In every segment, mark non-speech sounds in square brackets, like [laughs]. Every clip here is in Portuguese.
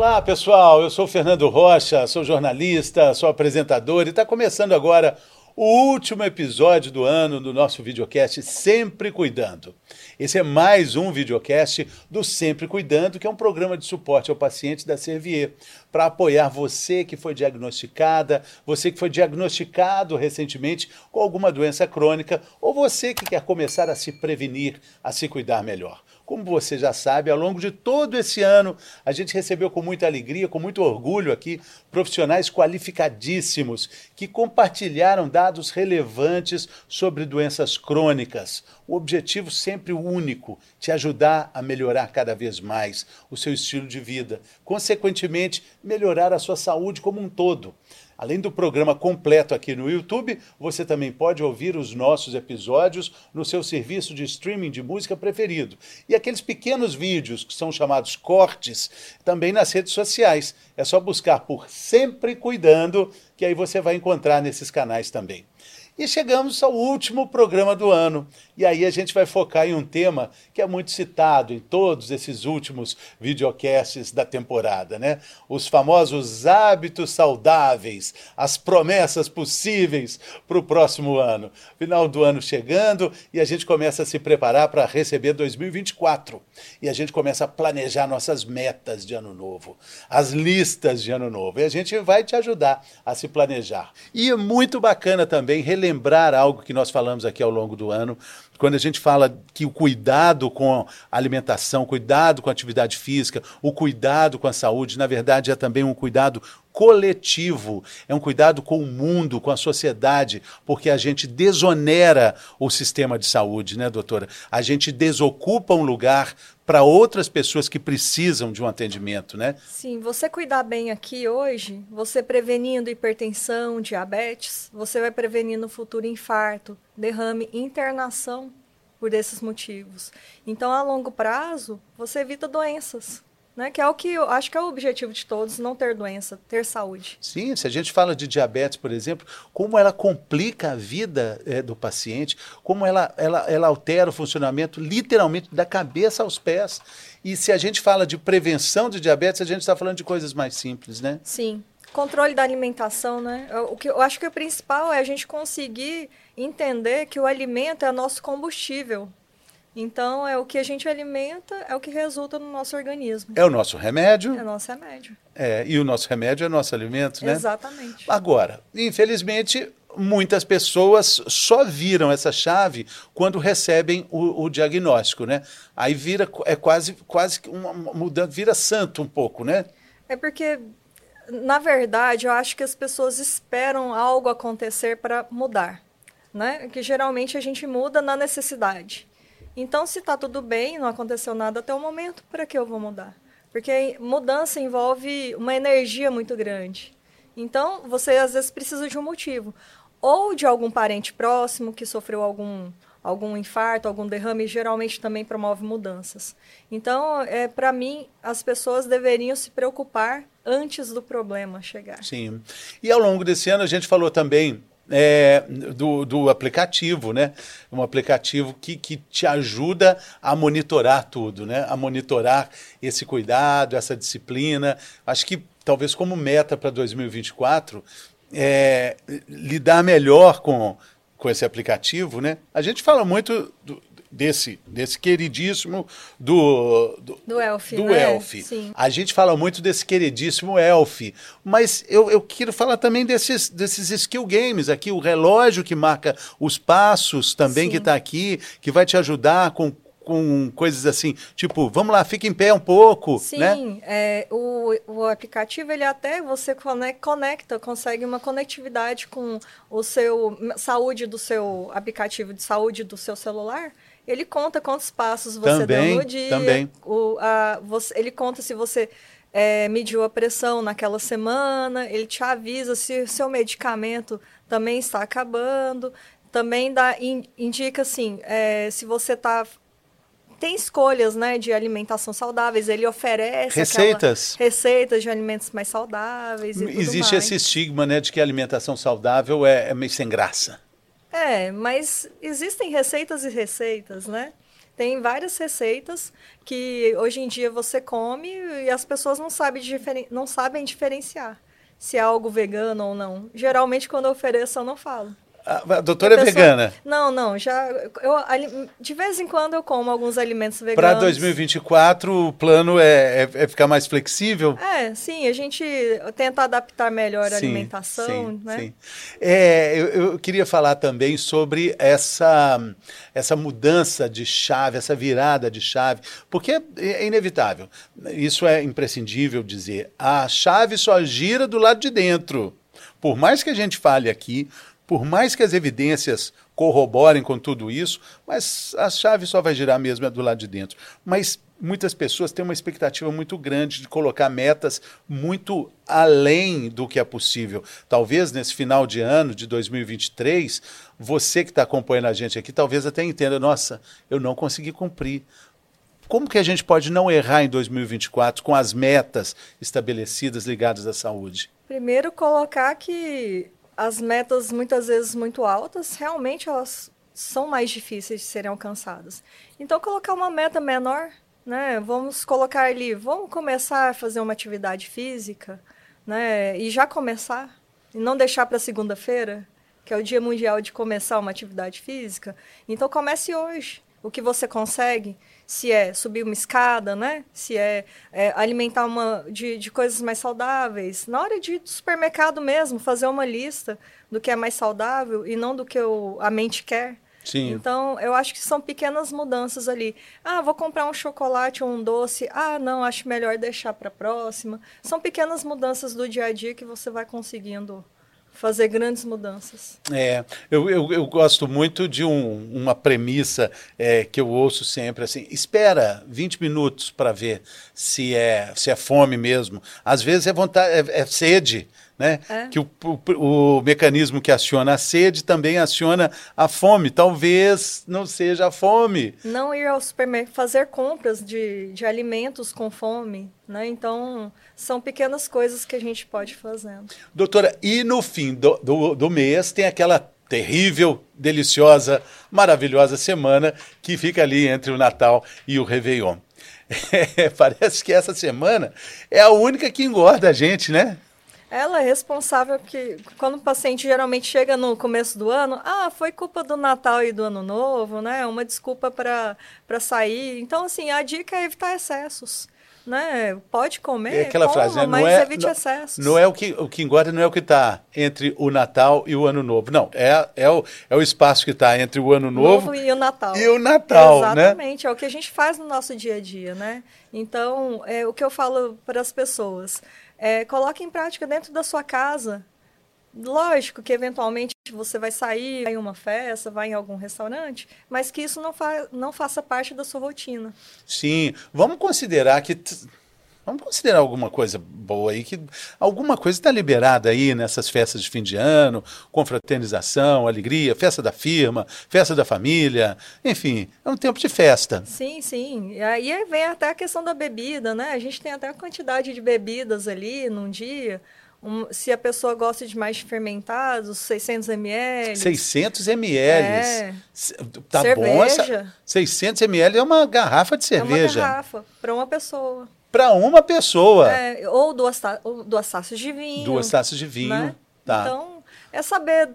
Olá, pessoal. Eu sou Fernando Rocha, sou jornalista, sou apresentador e está começando agora o último episódio do ano do nosso videocast Sempre Cuidando. Esse é mais um videocast do Sempre Cuidando, que é um programa de suporte ao paciente da Servier, para apoiar você que foi diagnosticada, você que foi diagnosticado recentemente com alguma doença crônica, ou você que quer começar a se prevenir, a se cuidar melhor. Como você já sabe, ao longo de todo esse ano, a gente recebeu com muita alegria, com muito orgulho aqui, profissionais qualificadíssimos que compartilharam dados relevantes sobre doenças crônicas. O objetivo sempre único: te ajudar a melhorar cada vez mais o seu estilo de vida, consequentemente, melhorar a sua saúde como um todo. Além do programa completo aqui no YouTube, você também pode ouvir os nossos episódios no seu serviço de streaming de música preferido. E aqueles pequenos vídeos que são chamados cortes também nas redes sociais. É só buscar por Sempre Cuidando, que aí você vai encontrar nesses canais também. E chegamos ao último programa do ano. E aí a gente vai focar em um tema que é muito citado em todos esses últimos videocasts da temporada, né? Os famosos hábitos saudáveis, as promessas possíveis para o próximo ano. Final do ano chegando e a gente começa a se preparar para receber 2024. E a gente começa a planejar nossas metas de ano novo, as listas de ano novo. E a gente vai te ajudar a se planejar. E é muito bacana também relembrar lembrar algo que nós falamos aqui ao longo do ano, quando a gente fala que o cuidado com a alimentação, cuidado com a atividade física, o cuidado com a saúde, na verdade é também um cuidado coletivo, é um cuidado com o mundo, com a sociedade, porque a gente desonera o sistema de saúde, né, doutora? A gente desocupa um lugar para outras pessoas que precisam de um atendimento, né? Sim, você cuidar bem aqui hoje, você prevenindo hipertensão, diabetes, você vai prevenir no futuro infarto, derrame, internação por esses motivos. Então, a longo prazo, você evita doenças né? Que é o que eu acho que é o objetivo de todos, não ter doença, ter saúde. Sim, se a gente fala de diabetes, por exemplo, como ela complica a vida é, do paciente, como ela, ela, ela altera o funcionamento literalmente da cabeça aos pés. E se a gente fala de prevenção de diabetes, a gente está falando de coisas mais simples, né? Sim. Controle da alimentação, né? O que eu acho que o principal é a gente conseguir entender que o alimento é nosso combustível. Então, é o que a gente alimenta, é o que resulta no nosso organismo. É o nosso remédio. É o nosso remédio. É, e o nosso remédio é o nosso alimento, né? Exatamente. Agora, infelizmente, muitas pessoas só viram essa chave quando recebem o, o, diagnóstico, né? Aí vira, é quase, quase uma mudança, vira santo um pouco, né? É porque, na verdade, eu acho que as pessoas esperam algo acontecer para mudar, né? Que geralmente a gente muda na necessidade. Então, se está tudo bem, não aconteceu nada até o momento, para que eu vou mudar? Porque mudança envolve uma energia muito grande. Então, você às vezes precisa de um motivo. Ou de algum parente próximo que sofreu algum, algum infarto, algum derrame, geralmente também promove mudanças. Então, é, para mim, as pessoas deveriam se preocupar antes do problema chegar. Sim. E ao longo desse ano, a gente falou também é, do, do aplicativo, né? Um aplicativo que, que te ajuda a monitorar tudo, né? A monitorar esse cuidado, essa disciplina. Acho que talvez como meta para 2024 é lidar melhor com, com esse aplicativo, né? A gente fala muito do, desse, desse queridíssimo do do, do Elf. Do né? Elf. Sim. A gente fala muito desse queridíssimo Elf, mas eu, eu quero falar também desses, desses skill games aqui, o relógio que marca os passos também Sim. que está aqui, que vai te ajudar com com coisas assim, tipo, vamos lá, fica em pé um pouco, Sim, né? É, o, o aplicativo, ele até, você conecta, consegue uma conectividade com o seu, saúde do seu aplicativo de saúde do seu celular, ele conta quantos passos você também, deu no dia. Também. O, a, você, ele conta se você é, mediu a pressão naquela semana, ele te avisa se o seu medicamento também está acabando. Também dá, in, indica assim, é, se você está tem escolhas né, de alimentação saudáveis, ele oferece receitas, receitas de alimentos mais saudáveis. Existe mais. esse estigma né, de que a alimentação saudável é, é meio sem graça. É, mas existem receitas e receitas, né? Tem várias receitas que hoje em dia você come e as pessoas não sabem, diferen não sabem diferenciar se é algo vegano ou não. Geralmente, quando eu ofereço, eu não falo. A doutora é vegana? Não, não. Já, eu, de vez em quando eu como alguns alimentos veganos. Para 2024, o plano é, é, é, ficar mais flexível? É, sim. A gente tenta adaptar melhor sim, a alimentação. Sim, né? sim. É, eu, eu, queria falar também sobre essa, essa mudança de chave, essa virada de chave, porque é, é inevitável. Isso é imprescindível dizer. A chave só gira do lado de dentro. Por mais que a gente fale aqui, por mais que as evidências corroborem com tudo isso, mas a chave só vai girar mesmo do lado de dentro. Mas muitas pessoas têm uma expectativa muito grande de colocar metas muito além do que é possível. Talvez nesse final de ano de 2023, você que está acompanhando a gente aqui, talvez até entenda: nossa, eu não consegui cumprir. Como que a gente pode não errar em 2024 com as metas estabelecidas ligadas à saúde? Primeiro, colocar que as metas muitas vezes muito altas, realmente elas são mais difíceis de serem alcançadas. Então, colocar uma meta menor, né? Vamos colocar ali, vamos começar a fazer uma atividade física, né? E já começar, e não deixar para segunda-feira, que é o Dia Mundial de começar uma atividade física. Então, comece hoje. O que você consegue, se é subir uma escada, né? Se é, é alimentar uma de, de coisas mais saudáveis. Na hora de ir do supermercado mesmo, fazer uma lista do que é mais saudável e não do que o, a mente quer. Sim. Então, eu acho que são pequenas mudanças ali. Ah, vou comprar um chocolate ou um doce. Ah, não, acho melhor deixar para a próxima. São pequenas mudanças do dia a dia que você vai conseguindo fazer grandes mudanças. É, eu, eu, eu gosto muito de um, uma premissa é, que eu ouço sempre assim: espera 20 minutos para ver se é, se é fome mesmo. Às vezes é vontade, é, é sede né? É. Que o, o, o, mecanismo que aciona a sede também aciona a fome. Talvez não seja a fome. Não ir ao supermercado, fazer compras de, de alimentos com fome, né? Então, são pequenas coisas que a gente pode fazer. Doutora, e no fim do, do, do mês tem aquela terrível, deliciosa, maravilhosa semana que fica ali entre o Natal e o Réveillon. [laughs] É, parece que essa semana é a única que engorda a gente, né? Ela é responsável que quando o paciente geralmente chega no começo do ano, ah, foi culpa do Natal e do Ano Novo, né? Uma desculpa para sair. Então, assim, a dica é evitar excessos. Né? Pode comer, é aquela coma, frase, né? mas é, evite não, excessos. Não é o que, o que engorda, não é o que está entre o Natal e o Ano Novo. Não, é, é, o, é o espaço que está entre o Ano Novo, Novo, e o Natal. E o Natal, né? Exatamente, né? é o que a gente faz no nosso dia a dia, né? Então, é o que eu falo para as pessoas. É, coloque em prática dentro da sua casa. Lógico que eventualmente você vai sair, vai em uma festa, vai em algum restaurante, mas que isso não, fa não faça parte da sua rotina. Sim, vamos considerar que Vamos considerar alguma coisa boa aí, que alguma coisa está liberada aí nessas festas de fim de ano, confraternização, alegria, festa da firma, festa da família, enfim, é um tempo de festa. Sim, sim. E aí vem até a questão da bebida, né? A gente tem até a quantidade de bebidas ali num dia. Um, se a pessoa gosta de mais fermentados, 600 ml. 600 ml. É. Tá cerveja. bom essa. 600 ml é uma garrafa de cerveja. É uma garrafa para uma pessoa para uma pessoa. É, ou, duas ou duas taças de vinho. Duas taças de vinho. Né? Tá. Então, é saber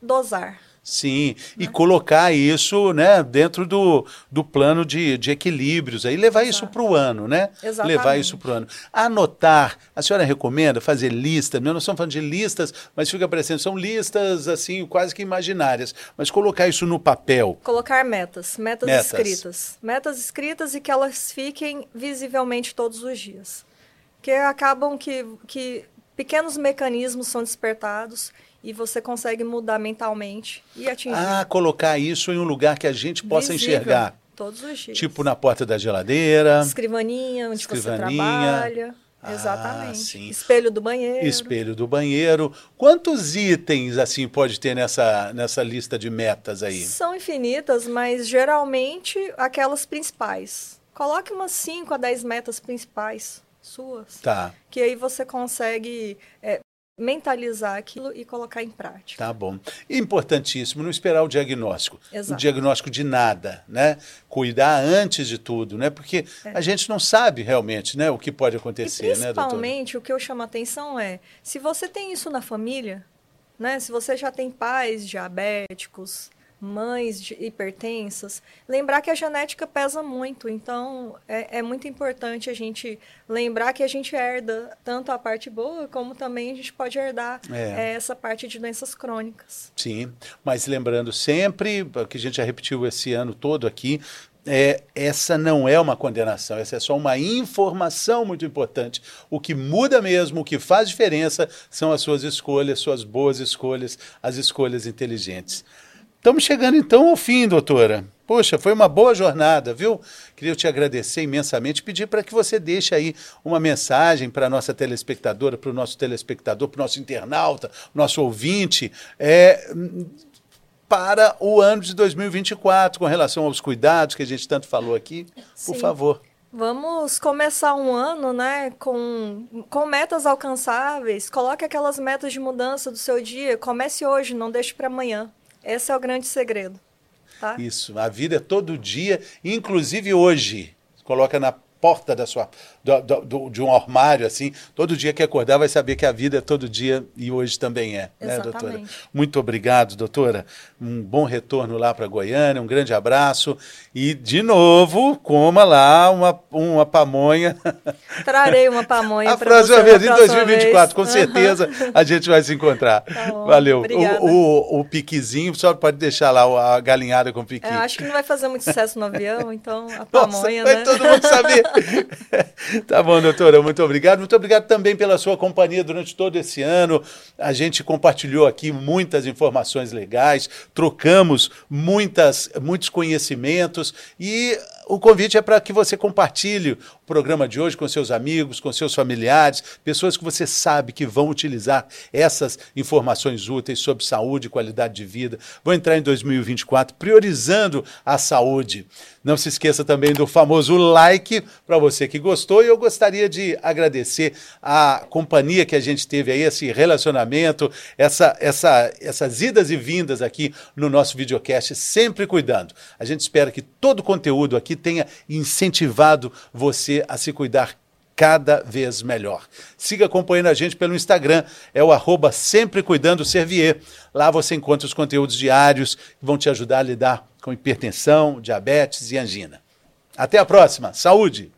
dosar. Sim, e colocar isso né, dentro do, do plano de, de equilíbrios, aí levar Exato. isso para o ano, né? Exatamente. Levar isso para o ano. Anotar, a senhora recomenda fazer lista, não estamos falando de listas, mas fica parecendo, são listas assim, quase que imaginárias, mas colocar isso no papel. Colocar metas, metas, metas. escritas. Metas escritas e que elas fiquem visivelmente todos os dias. Que acabam que, que pequenos mecanismos são despertados e você consegue mudar mentalmente e atingir. Ah, colocar isso em um lugar que a gente possa Visível, enxergar. Todos os dias. Tipo na porta da geladeira. Escrivaninha, onde escrivaninha. você trabalha. Ah, Exatamente. Sim. Espelho do banheiro. Espelho do banheiro. Quantos itens assim pode ter nessa, nessa lista de metas aí? São infinitas, mas geralmente aquelas principais. Coloque umas 5 a 10 metas principais suas. Tá. Que aí você consegue é, mentalizar aquilo e colocar em prática. Tá bom. Importantíssimo não esperar o diagnóstico. Exato. O diagnóstico de nada, né? Cuidar antes de tudo, né? Porque é. a gente não sabe realmente, né, o que pode acontecer, né, Principalmente o que eu chamo a atenção é, se você tem isso na família, né? Se você já tem pais diabéticos, mães hipertensas, lembrar que a genética pesa muito. Então, é, é, muito importante a gente lembrar que a gente herda tanto a parte boa, como também a gente pode herdar é. É, essa parte de doenças crônicas. Sim, mas lembrando sempre, que a gente já repetiu esse ano todo aqui, é, essa não é uma condenação, essa é só uma informação muito importante. O que muda mesmo, o que faz diferença são as suas escolhas, suas boas escolhas, as escolhas inteligentes. Estamos chegando então ao fim, doutora. Poxa, foi uma boa jornada, viu? Queria te agradecer imensamente, pedir para que você deixe aí uma mensagem para a nossa telespectadora, para o nosso telespectador, para o nosso internauta, nosso ouvinte, é, para o ano de 2024, com relação aos cuidados que a gente tanto falou aqui. Sim. Por favor. Vamos começar um ano, né, com, com metas alcançáveis. Coloque aquelas metas de mudança do seu dia. Comece hoje, não deixe para amanhã. Esse é o grande segredo. Tá? Isso, a vida é todo dia, inclusive hoje. Coloca na porta da sua, do, do, de um armário, assim, todo dia que acordar vai saber que a vida é todo dia e hoje também é, Exatamente. né, doutora? Muito obrigado, doutora. Um bom retorno lá para Goiânia, um grande abraço e, de novo, coma lá uma, uma pamonha. Trarei uma pamonha [laughs] A próxima vez, em 2024, vez. com certeza a gente vai se encontrar. Tá bom, Valeu. O, o, o, piquezinho, só pode deixar lá a galinhada com piqui. É, acho que não vai fazer muito sucesso no avião, então a [laughs] pamonha, Nossa, né? Vai todo mundo saber. [laughs] [laughs] tá bom, doutora, muito obrigado. Muito obrigado também pela sua companhia durante todo esse ano. A gente compartilhou aqui muitas informações legais, trocamos muitas, muitos conhecimentos e o convite é para que você compartilhe o programa de hoje com seus amigos, com seus familiares, pessoas que você sabe que vão utilizar essas informações úteis sobre saúde e qualidade de vida. Vou entrar em 2024 priorizando a saúde. Não se esqueça também do famoso like para você que gostou. E eu gostaria de agradecer a companhia que a gente teve aí, esse relacionamento, essa, essa, essas idas e vindas aqui no nosso videocast, sempre cuidando. A gente espera que todo o conteúdo aqui tenha incentivado você a se cuidar cada vez melhor. Siga acompanhando a gente pelo Instagram, é o arroba sempre cuidando Servier. Lá você encontra os conteúdos diários que vão te ajudar a lidar com hipertensão, diabetes e angina. Até a próxima. Saúde!